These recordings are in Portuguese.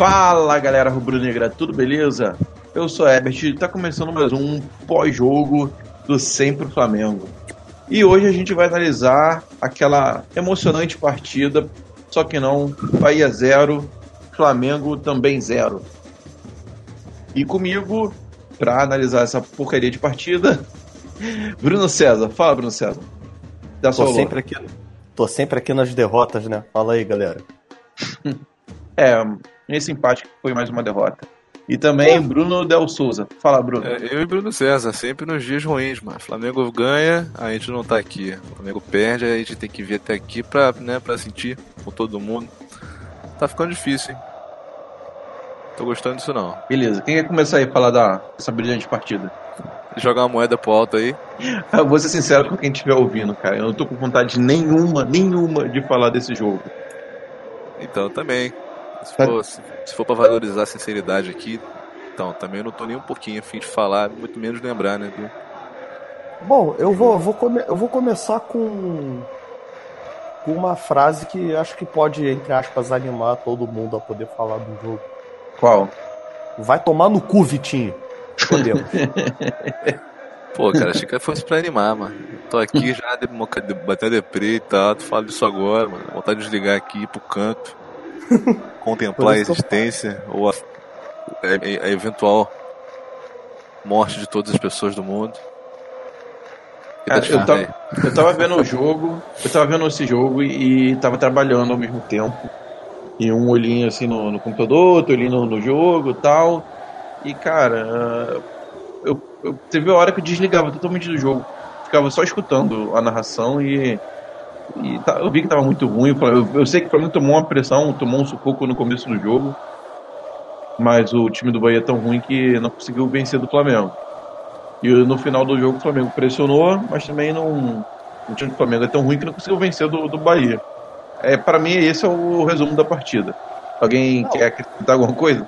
Fala galera rubro-negra, tudo beleza? Eu sou Herbert e tá começando mais um pós-jogo do Sempre Flamengo. E hoje a gente vai analisar aquela emocionante partida, só que não, Bahia zero, Flamengo também zero. E comigo, para analisar essa porcaria de partida, Bruno César. Fala, Bruno César. Dá tô sempre aqui, tô sempre aqui nas derrotas, né? Fala aí, galera. é, esse empate foi mais uma derrota. E também. Bruno Del Souza. Fala, Bruno. É, eu e Bruno César, sempre nos dias ruins, mano. Flamengo ganha, a gente não tá aqui. Flamengo perde, a gente tem que vir até aqui pra, né, pra sentir com todo mundo. Tá ficando difícil, hein? Tô gostando disso não. Beleza, quem quer começar aí a falar dessa brilhante partida? Jogar uma moeda pro alto aí. Eu vou ser sincero com quem estiver ouvindo, cara. Eu não tô com vontade nenhuma, nenhuma de falar desse jogo. Então também. Se for, se, se for pra valorizar a sinceridade aqui, então, também não tô nem um pouquinho afim de falar, muito menos lembrar, né? Do... Bom, eu vou, vou, come, eu vou começar com, uma frase que acho que pode, entre aspas, animar todo mundo a poder falar do jogo. Qual? Vai tomar no cu, Vitinho. Podemos. Pô, cara, achei que fosse pra animar, mano. Tô aqui já batendo deprê e tal, tu fala disso agora, mano. Vontade de desligar aqui ir pro canto. contemplar a existência ou a, a, a, eventual morte de todas as pessoas do mundo. Cara, eu, tava, eu tava vendo o jogo, eu tava vendo esse jogo e, e tava trabalhando ao mesmo tempo. E um olhinho assim no, no computador, outro olhinho no, no jogo e tal. E cara, eu, eu teve uma hora que eu desligava totalmente do jogo. Ficava só escutando a narração e e tá, eu vi que tava muito ruim. Eu, eu sei que o Flamengo tomou uma pressão, tomou um sufoco no começo do jogo. Mas o time do Bahia é tão ruim que não conseguiu vencer do Flamengo. E no final do jogo o Flamengo pressionou, mas também não. O time do Flamengo é tão ruim que não conseguiu vencer do, do Bahia. É, para mim, esse é o resumo da partida. Alguém não. quer acrescentar alguma coisa?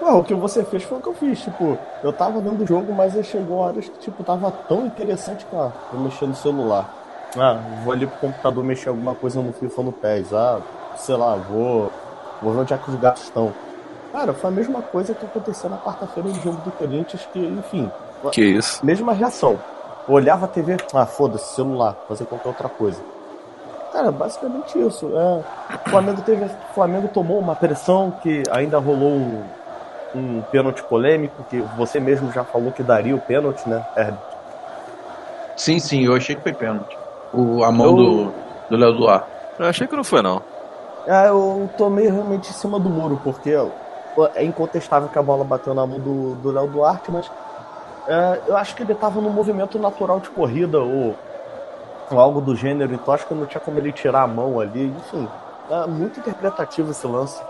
Não, o que você fez foi o que eu fiz. Tipo, eu tava dando o jogo, mas aí chegou horas que tipo, tava tão interessante, cara, eu mexer no celular. Ah, vou ali pro computador mexer alguma coisa no FIFA no PES. Ah, sei lá, vou, vou ver onde é que os gatos estão. Cara, foi a mesma coisa que aconteceu na quarta-feira no jogo do Corinthians, que, enfim. Que isso? Mesma reação. Eu olhava a TV, ah, foda-se, celular, fazer qualquer outra coisa. Cara, basicamente isso. É, o Flamengo teve. O Flamengo tomou uma pressão que ainda rolou um, um pênalti polêmico, que você mesmo já falou que daria o pênalti, né, Herbert? Sim, sim, eu achei que foi pênalti o, a mão eu... do, do Léo Duarte. Eu achei que não foi, não. Ah, eu tomei realmente em cima do muro, porque é incontestável que a bola bateu na mão do, do Léo Duarte, mas é, eu acho que ele estava no movimento natural de corrida ou, ou, algo do gênero, então acho que não tinha como ele tirar a mão ali. Enfim, é muito interpretativo esse lance.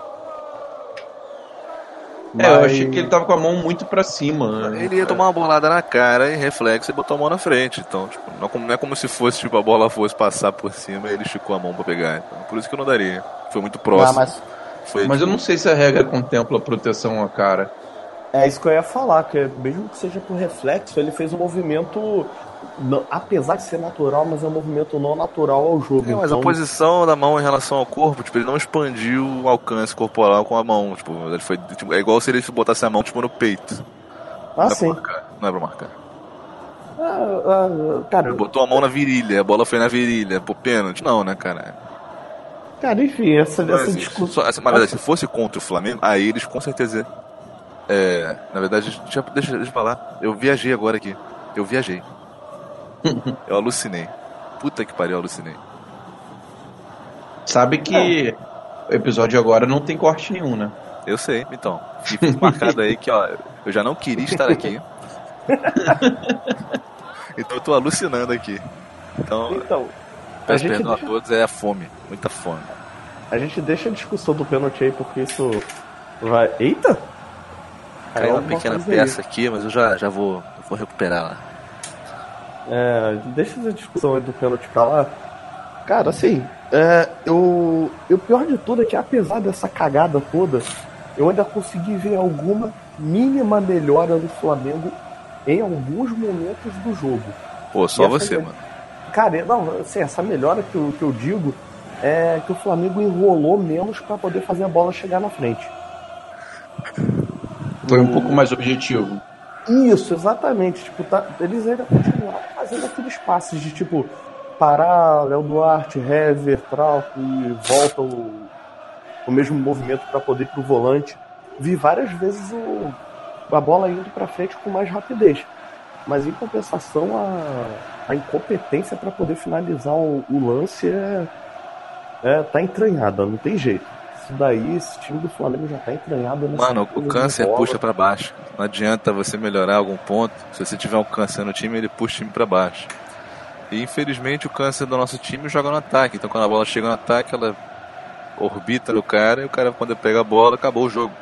Mas... É, eu achei que ele tava com a mão muito pra cima. Né? Ele ia tomar uma bolada na cara e reflexo e botou a mão na frente. Então, tipo, não, é não é como se fosse, tipo, a bola fosse passar por cima e ele esticou a mão pra pegar. Então, por isso que eu não daria. Foi muito próximo. Ah, mas Foi, mas tipo... eu não sei se a regra contempla proteção à cara. É isso que eu ia falar, que mesmo que seja por reflexo, ele fez um movimento não, apesar de ser natural, mas é um movimento não natural ao jogo. É, mas então... a posição da mão em relação ao corpo, tipo, ele não expandiu o alcance corporal com a mão. Tipo, ele foi, tipo, é igual se ele botasse a mão tipo, no peito. Ah, não sim. Não é pra marcar. Ah, ah, cara, ele botou a mão na virilha, a bola foi na virilha. Pô, pênalti? Não, né, cara? Cara, enfim, essa, essa discussão. Mas, verdade, se fosse contra o Flamengo, aí eles com certeza. É, na verdade, deixa, deixa, deixa eu falar. Eu viajei agora aqui. Eu viajei. eu alucinei. Puta que pariu, eu alucinei. Sabe que o episódio agora não tem corte nenhum, né? Eu sei, então. Fica marcado aí que, ó, eu já não queria estar aqui. então eu tô alucinando aqui. Então, então peço perdão deixa... a todos, é a fome. Muita fome. A gente deixa a discussão do pênalti aí, porque isso vai. Eita! Caiu uma pequena peça aí. aqui, mas eu já, já vou, vou recuperar lá. É, deixa essa discussão aí do pênalti pra lá. Cara, assim, é, eu, o pior de tudo é que apesar dessa cagada toda, eu ainda consegui ver alguma mínima melhora no Flamengo em alguns momentos do jogo. Pô, só você, mano. Cara, não, assim, essa melhora que eu, que eu digo é que o Flamengo enrolou menos para poder fazer a bola chegar na frente. Foi um pouco mais objetivo. Isso, exatamente. Tipo, tá, eles ainda continuaram fazendo aqueles passes de tipo parar Léo Duarte, Hever, Trauco e volta o, o mesmo movimento para poder ir pro volante. Vi várias vezes o, a bola indo para frente com mais rapidez. Mas em compensação a, a incompetência para poder finalizar o, o lance é, é, tá entranhada, não tem jeito. Isso daí, esse time do Flamengo já tá entranhado. Mano, o câncer puxa para baixo. Não adianta você melhorar algum ponto. Se você tiver um câncer no time, ele puxa o time para baixo. E infelizmente o câncer do nosso time joga no ataque. Então quando a bola chega no ataque, ela orbita no cara e o cara quando pega a bola, acabou o jogo.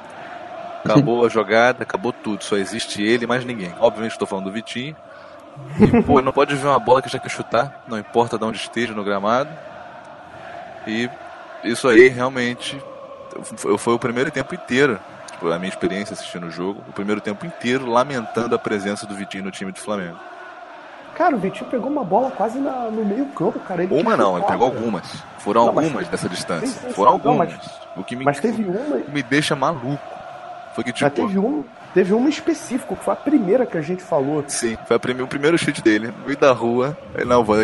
Acabou a jogada, acabou tudo. Só existe ele e mais ninguém. Obviamente estou falando do Vitinho. E, pô, não pode ver uma bola que já quer chutar, não importa de onde esteja no gramado. E isso aí realmente foi o primeiro tempo inteiro, tipo, a minha experiência assistindo o jogo, o primeiro tempo inteiro lamentando a presença do Vitinho no time do Flamengo. Cara, o Vitinho pegou uma bola quase na, no meio campo, cara. Ele uma não, ele pegou algumas. Foram não, algumas dessa distância. Sim, sim, Foram algumas. Mas, o que me, mas teve uma. me deixa maluco. Foi que tipo. Mas teve um, teve uma específico, que foi a primeira que a gente falou. Sim, foi a primeira, o primeiro chute dele, no meio da rua. Ele, não, vou,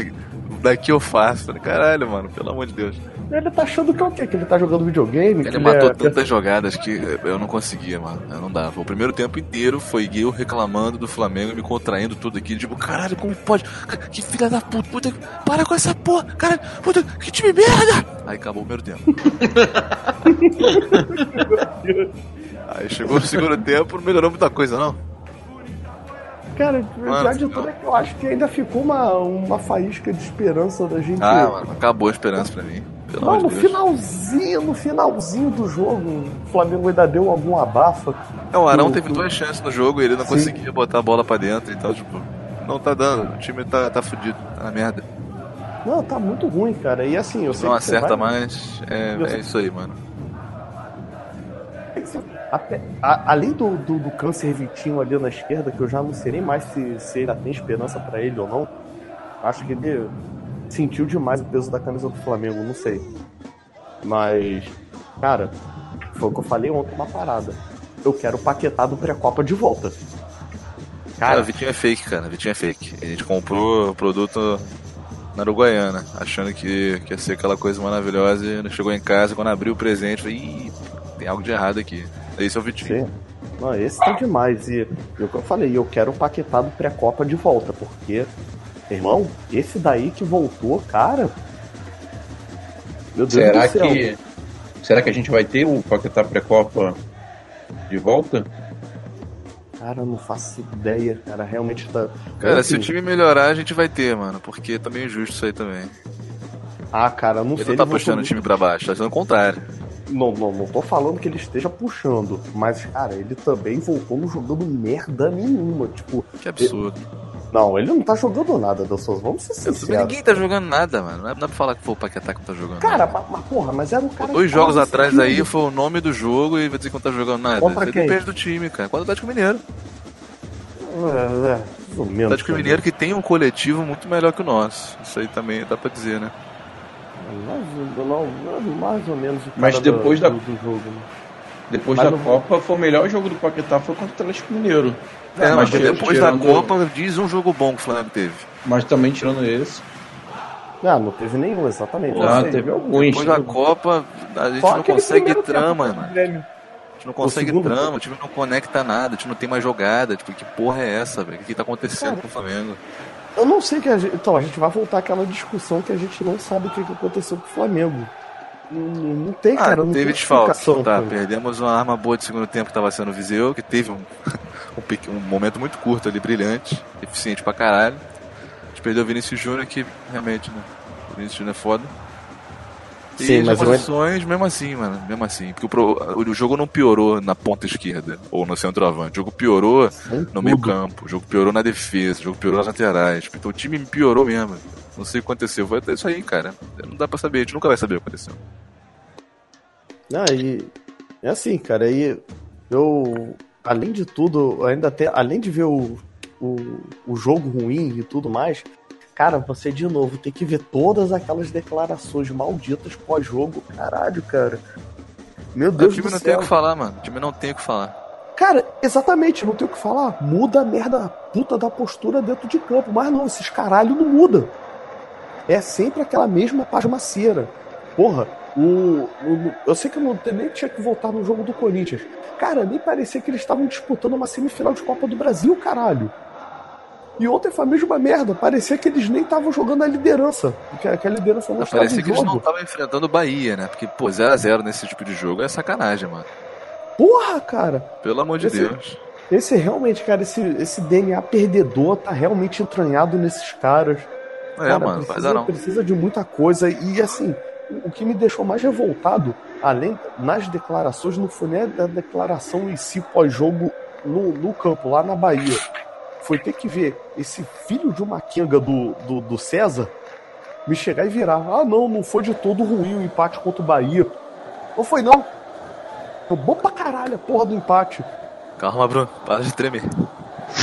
daqui eu faço. Caralho, mano, pelo amor de Deus. Ele tá achando que é o quê? Que ele tá jogando videogame? Ele matou é... tantas jogadas que eu não conseguia, mano. Eu não dava. O primeiro tempo inteiro foi eu reclamando do Flamengo, me contraindo tudo aqui. Tipo, caralho, como pode? Que filha da puta, puta, para com essa porra, caralho, puta, que time merda! Aí acabou o primeiro tempo. Aí chegou o segundo tempo, não melhorou muita coisa, não. Cara, já de tudo é que eu acho que ainda ficou uma, uma faísca de esperança da gente. Ah, mano, acabou a esperança pra mim. Pelo não, no Deus. finalzinho, no finalzinho do jogo, o Flamengo ainda deu algum abafa. É, o Arão teve duas chances no jogo e ele não Sim. conseguia botar a bola pra dentro, então, tipo, não tá dando. O time tá, tá fudido, tá na merda. Não, tá muito ruim, cara. E assim, eu sei Não acerta vai... mais, é, é isso aí, mano. Até, a, além do, do, do, câncer Vitinho ali na esquerda, que eu já não sei nem mais se, se ainda tem esperança para ele ou não. Acho que ele sentiu demais o peso da camisa do Flamengo, não sei. Mas, cara, foi o que eu falei ontem, uma parada. Eu quero o Paquetá do pré-copa de volta. Cara, cara, Vitinho é fake, cara. Vitinho é fake. A gente comprou o produto na Uruguaiana, achando que, que ia ser aquela coisa maravilhosa e chegou em casa, quando abriu o presente, falei, Ih, tem algo de errado aqui. Esse é o Vitinho. Sim. Não, esse tá demais. E, e o que eu falei, eu quero o Paquetá do pré-copa de volta, porque, irmão, esse daí que voltou, cara. Meu Deus será do céu. Que, será que a gente vai ter o Paquetá pré-copa de volta? Cara, eu não faço ideia, cara. Realmente tá. Cara, assim, se o time melhorar, a gente vai ter, mano. Porque tá meio injusto isso aí também. Ah, cara, não ele sei. Não tá puxando o time pra baixo, tá sendo o contrário. Não, não, não tô falando que ele esteja puxando, mas, cara, ele também voltou no jogando merda nenhuma. Tipo. Que absurdo. Ele... Não, ele não tá jogando nada, suas. Vamos ser sinceros. Ninguém tá jogando nada, mano. Não é, pra falar que foi o Paquetá que não tá jogando. Cara, nada. mas, porra, mas era um cara. Dois jogos atrás aí foi o nome do jogo e vai dizer que não tá jogando nada. Contra Você quem? depende do time, cara. Contra o Atlético Mineiro. É, é. O Atlético Mineiro que tem um coletivo muito melhor que o nosso. Isso aí também dá pra dizer, né? Mais, mais ou menos o Mas depois do, da, do jogo. Né? Depois mas da Copa, foi o melhor jogo do Paquetá foi contra o Atlético Mineiro. É, mas, mas depois tirando... da Copa, diz um jogo bom que o Flamengo teve. Mas também tirando esse. Ah, não teve nenhum, exatamente. Ah, teve alguns. Depois da Copa, a gente Só não consegue trama, mano. A gente não consegue trama, o time não conecta nada, a gente não tem mais jogada. Tipo, que porra é essa, velho? O que tá acontecendo Cara, com o Flamengo? Eu não sei que a gente. Então, a gente vai voltar àquela discussão que a gente não sabe o que aconteceu com o Flamengo. Não, não tem, ah, cara. Não teve desfalque. Tá, perdemos uma arma boa de segundo tempo que estava sendo o Viseu, que teve um, um, um, momento muito curto ali, brilhante, eficiente pra caralho. A gente perdeu o Vinícius Júnior, que realmente, né? O Vinícius Júnior é foda. Sim, mas posições, eu... mesmo assim, mano, mesmo assim. Porque o, o, jogo não piorou na ponta esquerda ou no centroavante. O jogo piorou Sem no tudo. meio campo, o jogo piorou na defesa, o jogo piorou nas laterais. Então o time piorou mesmo. Não sei o que aconteceu. Foi até isso aí, cara. Não dá pra saber, a gente nunca vai saber o que aconteceu. Ah, e é assim, cara, aí eu, além de tudo, ainda até, além de ver o, o, o jogo ruim e tudo mais, Cara, você de novo tem que ver todas aquelas declarações malditas pós-jogo. Caralho, cara. Meu Deus do céu. O time não tem o que falar, mano. O time não tem o que falar. Cara, exatamente, não tem o que falar. Muda a merda, puta da postura dentro de campo. Mas não, esses caralho não muda. É sempre aquela mesma pasmaceira. Porra, o, o, eu sei que eu não, nem tinha que voltar no jogo do Corinthians. Cara, nem parecia que eles estavam disputando uma semifinal de Copa do Brasil, caralho. E ontem foi a mesma merda. Parecia que eles nem estavam jogando a liderança. Que, que a liderança não, não estava Parecia que jogo. eles não estavam enfrentando o Bahia, né? Porque, pô, 0x0 nesse tipo de jogo é sacanagem, mano. Porra, cara! Pelo amor de esse, Deus. Esse realmente, cara, esse, esse DNA perdedor tá realmente entranhado nesses caras. É, cara, mano, precisa, não. precisa de muita coisa. E assim, o que me deixou mais revoltado, além nas declarações, não foi nem a declaração em si pós-jogo no, no campo, lá na Bahia foi ter que ver esse filho de uma quenga do, do, do César me chegar e virar. Ah, não, não foi de todo ruim o empate contra o Bahia. Não foi, não. Foi bom pra caralho a porra do empate. Calma, Bruno, para de tremer.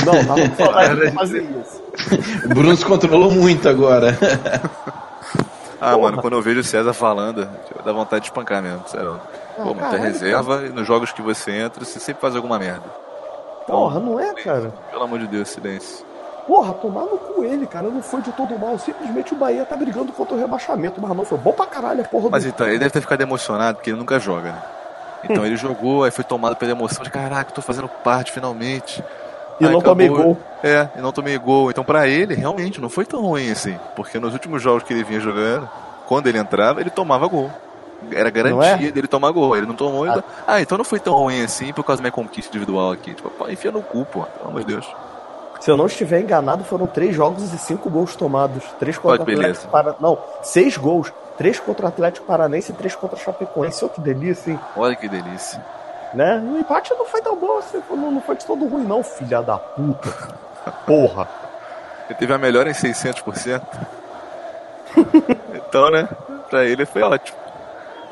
Não, não, não de fazer isso. O Bruno se controlou muito agora. ah, porra. mano, quando eu vejo o César falando, dá vontade de espancar mesmo, sério. Ah, Pô, muita reserva cara. e nos jogos que você entra, você sempre faz alguma merda. Porra, não é, cara? Pelo amor de Deus, silêncio. Porra, tomar no cu ele, cara. Não foi de todo mal. Simplesmente o Bahia tá brigando contra o rebaixamento. Mas não foi bom pra caralho a porra Mas do... então, ele deve ter ficado emocionado porque ele nunca joga, né? Então ele jogou, aí foi tomado pela emoção de caraca, tô fazendo parte finalmente. E aí, não acabou... tomei gol. É, e não tomei gol. Então pra ele, realmente, não foi tão ruim assim. Porque nos últimos jogos que ele vinha jogando, quando ele entrava, ele tomava gol. Era garantia é? dele tomar gol. Ele não tomou. Ah. Então... ah, então não foi tão ruim assim por causa da minha conquista individual aqui. Tipo, pô, enfia no cu, pô. Pelo amor de Deus. Se eu não estiver enganado, foram três jogos e cinco gols tomados. Três contra o Atlético para... Não, seis gols. Três contra o Atlético Paranense e três contra o Chapecoense. Olha que delícia, hein? Olha que delícia. Né? O empate não foi tão bom assim. Não, não foi de todo ruim, não, filha da puta. Porra. Ele teve a melhor em 600%. então, né? Pra ele foi ótimo.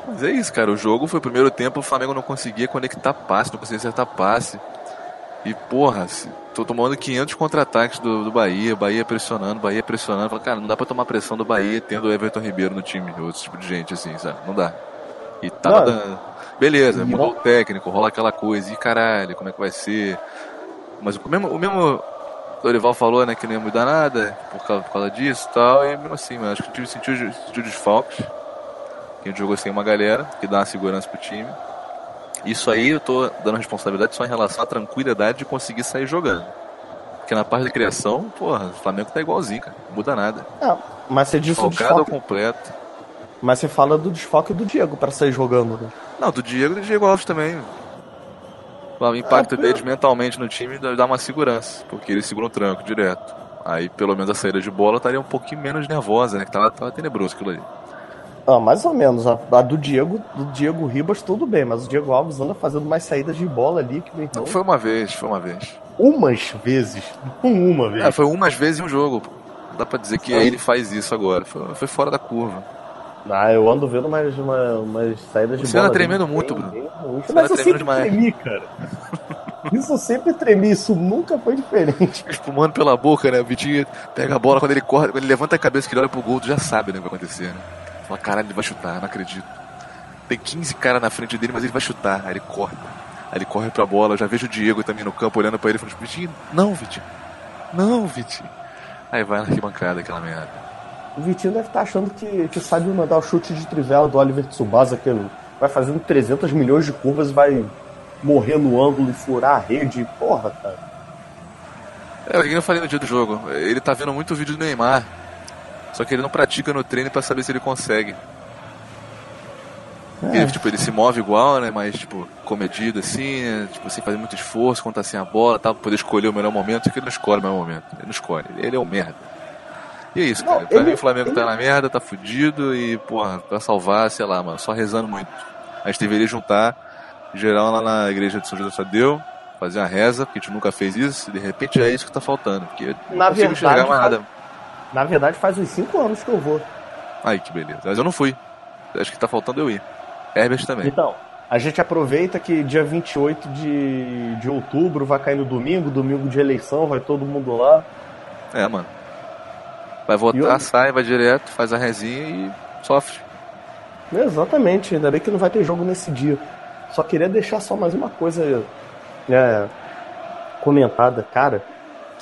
Mas é isso, cara. O jogo foi o primeiro tempo, o Flamengo não conseguia conectar passe, não conseguia acertar passe. E, porra, tô tomando 500 contra-ataques do, do Bahia, Bahia pressionando, Bahia pressionando. Fala, cara, não dá pra tomar pressão do Bahia tendo o Everton Ribeiro no time, outro tipo de gente, assim, sabe? Não dá. E tava não, dando. Beleza, mudou o técnico, rola aquela coisa, e caralho, como é que vai ser? Mas o mesmo, o mesmo Dorival falou, né, que não ia mudar nada por causa, por causa disso e tal, e mesmo assim, mano, acho que o time sentiu, sentiu desfalques que a gente jogou sem uma galera, que dá uma segurança pro time. Isso aí eu tô dando responsabilidade só em relação à tranquilidade de conseguir sair jogando. Porque na parte de criação, porra, o Flamengo tá igualzinho, cara. Não muda nada. É, mas você disse o desfoque... completo. Mas você fala do desfoque do Diego para sair jogando, né? Não, do Diego e do Diego Alves também. O impacto é, deles mentalmente no time dá uma segurança, porque eles seguram o tranco direto. Aí pelo menos a saída de bola estaria um pouquinho menos nervosa, né? Que tava, tava tenebroso aquilo ali. Ah, mais ou menos. A, a, do Diego, do Diego Ribas, tudo bem, mas o Diego Alves anda fazendo mais saídas de bola ali que meu irmão. Foi uma vez, foi uma vez. Umas vezes. Uma vez. É, foi umas vezes em um jogo. Dá pra dizer que ele faz isso agora. Foi, foi fora da curva. Ah, eu ando vendo mais umas, umas saídas de Você bola. Você anda tremendo muito, Bruno. Você mas eu sempre demais. tremi, cara. Isso eu sempre tremi, isso nunca foi diferente. Espumando pela boca, né? O Vitinho pega a bola, quando ele corre, quando ele levanta a cabeça que ele olha pro gol, tu já sabe né, o que vai acontecer, né? Fala, caralho, ele vai chutar, não acredito. Tem 15 caras na frente dele, mas ele vai chutar. Aí ele corta. Aí ele corre pra bola. Eu já vejo o Diego também no campo olhando pra ele e falando, Vitinho, não, Vitinho. Não, Vitinho. Aí vai na arquibancada aquela merda. O Vitinho deve estar tá achando que, que sabe mandar o chute de trivela do Oliver Tsubasa, que vai fazendo 300 milhões de curvas e vai morrer no ângulo e furar a rede. Porra, cara. É, que eu falei no dia do jogo. Ele tá vendo muito vídeo do Neymar. Só que ele não pratica no treino para saber se ele consegue. É. Ele, tipo, ele se move igual, né? Mas, tipo, comedido assim, né? Tipo, sem fazer muito esforço, quando tá sem a bola, tá? Pra poder escolher o melhor momento, só que ele não escolhe o melhor momento. Ele não escolhe. Ele é um merda. E é isso, não, cara. Pra ele, mim o Flamengo ele... tá na merda, tá fudido e, porra, pra salvar, sei lá, mano, só rezando muito. A gente deveria juntar geral lá na igreja de São José Tadeu, fazer uma reza, porque a gente nunca fez isso, e de repente é isso que tá faltando. Porque na não verdade, enxergar mais nada. Na verdade, faz uns 5 anos que eu vou. Aí, que beleza. Mas eu não fui. Acho que tá faltando eu ir. Herbert também. Então, a gente aproveita que dia 28 de, de outubro vai cair no domingo, domingo de eleição, vai todo mundo lá. É, mano. Vai votar, sai, vai direto, faz a resinha e sofre. Exatamente, ainda bem que não vai ter jogo nesse dia. Só queria deixar só mais uma coisa é, comentada, cara.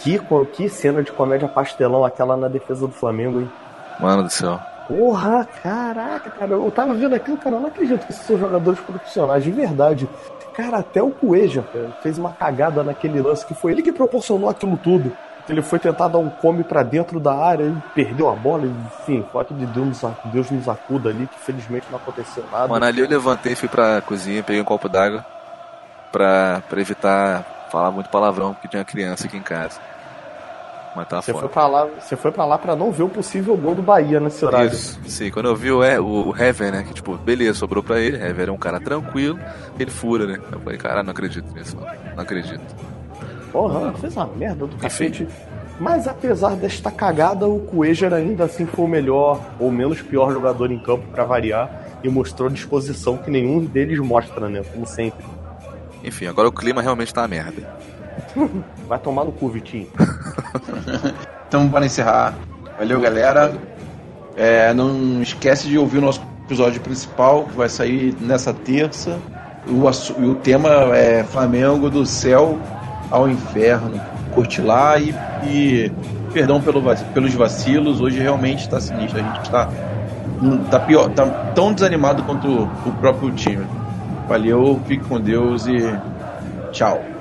Que, que cena de comédia pastelão aquela na defesa do Flamengo, hein? Mano do céu. Porra, caraca, cara. Eu tava vendo aquilo, cara. Eu não acredito que esses são jogadores profissionais, de verdade. Cara, até o Cueja fez uma cagada naquele lance que foi ele que proporcionou aquilo tudo. Ele foi tentar dar um come para dentro da área e perdeu a bola. Enfim, foto de Deus, Deus nos acuda ali, que felizmente não aconteceu nada. Mano, ali eu levantei, fui pra cozinha, peguei um copo d'água pra, pra evitar falar muito palavrão, porque tinha criança aqui em casa. Mas tá você foi pra lá, Você foi pra lá pra não ver o possível gol do Bahia nesse horário. Isso, sim. Quando eu vi o, o, o Hever, né? Que tipo, beleza, sobrou pra ele. Hever é um cara tranquilo, ele fura, né? Eu falei, cara, não acredito nisso, não. Não acredito. Porra, não. fez uma merda do cacete. Mas apesar desta cagada, o Cuejar ainda assim foi o melhor ou menos pior jogador em campo para variar e mostrou disposição que nenhum deles mostra, né? Como sempre. Enfim, agora o clima realmente tá uma merda. Vai tomar no cu, Vitinho. então, para encerrar, valeu, galera. É, não esquece de ouvir o nosso episódio principal, que vai sair nessa terça. O, o tema é Flamengo do céu ao inferno. Curte lá e, e perdão pelo, pelos vacilos. Hoje realmente está sinistro. A gente está tá pior, tá tão desanimado quanto o próprio time. Valeu, fique com Deus e tchau.